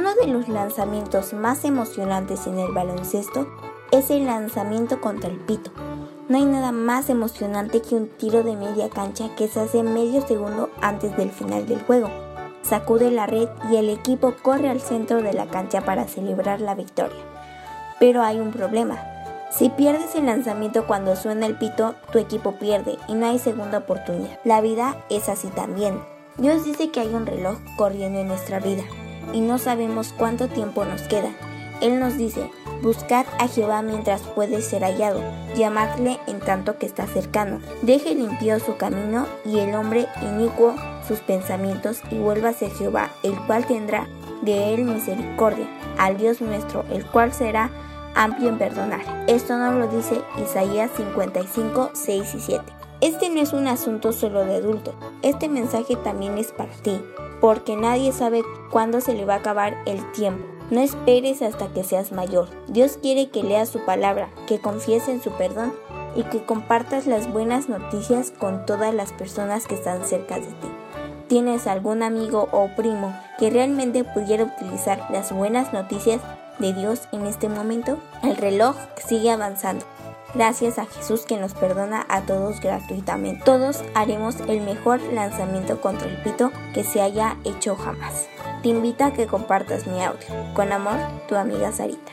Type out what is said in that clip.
Uno de los lanzamientos más emocionantes en el baloncesto es el lanzamiento contra el pito. No hay nada más emocionante que un tiro de media cancha que se hace medio segundo antes del final del juego. Sacude la red y el equipo corre al centro de la cancha para celebrar la victoria. Pero hay un problema. Si pierdes el lanzamiento cuando suena el pito, tu equipo pierde y no hay segunda oportunidad. La vida es así también. Dios dice que hay un reloj corriendo en nuestra vida y no sabemos cuánto tiempo nos queda. Él nos dice, buscad a Jehová mientras puede ser hallado, llamadle en tanto que está cercano. Deje limpio su camino y el hombre inicuo sus pensamientos y vuelva a Jehová, el cual tendrá de él misericordia, al Dios nuestro, el cual será amplio en perdonar. Esto no lo dice Isaías 55, 6 y 7. Este no es un asunto solo de adultos, este mensaje también es para ti, porque nadie sabe cuándo se le va a acabar el tiempo. No esperes hasta que seas mayor. Dios quiere que leas su palabra, que confíes en su perdón y que compartas las buenas noticias con todas las personas que están cerca de ti. ¿Tienes algún amigo o primo que realmente pudiera utilizar las buenas noticias de Dios en este momento? El reloj sigue avanzando. Gracias a Jesús que nos perdona a todos gratuitamente. Todos haremos el mejor lanzamiento contra el pito que se haya hecho jamás. Te invito a que compartas mi audio. Con amor, tu amiga Sarita.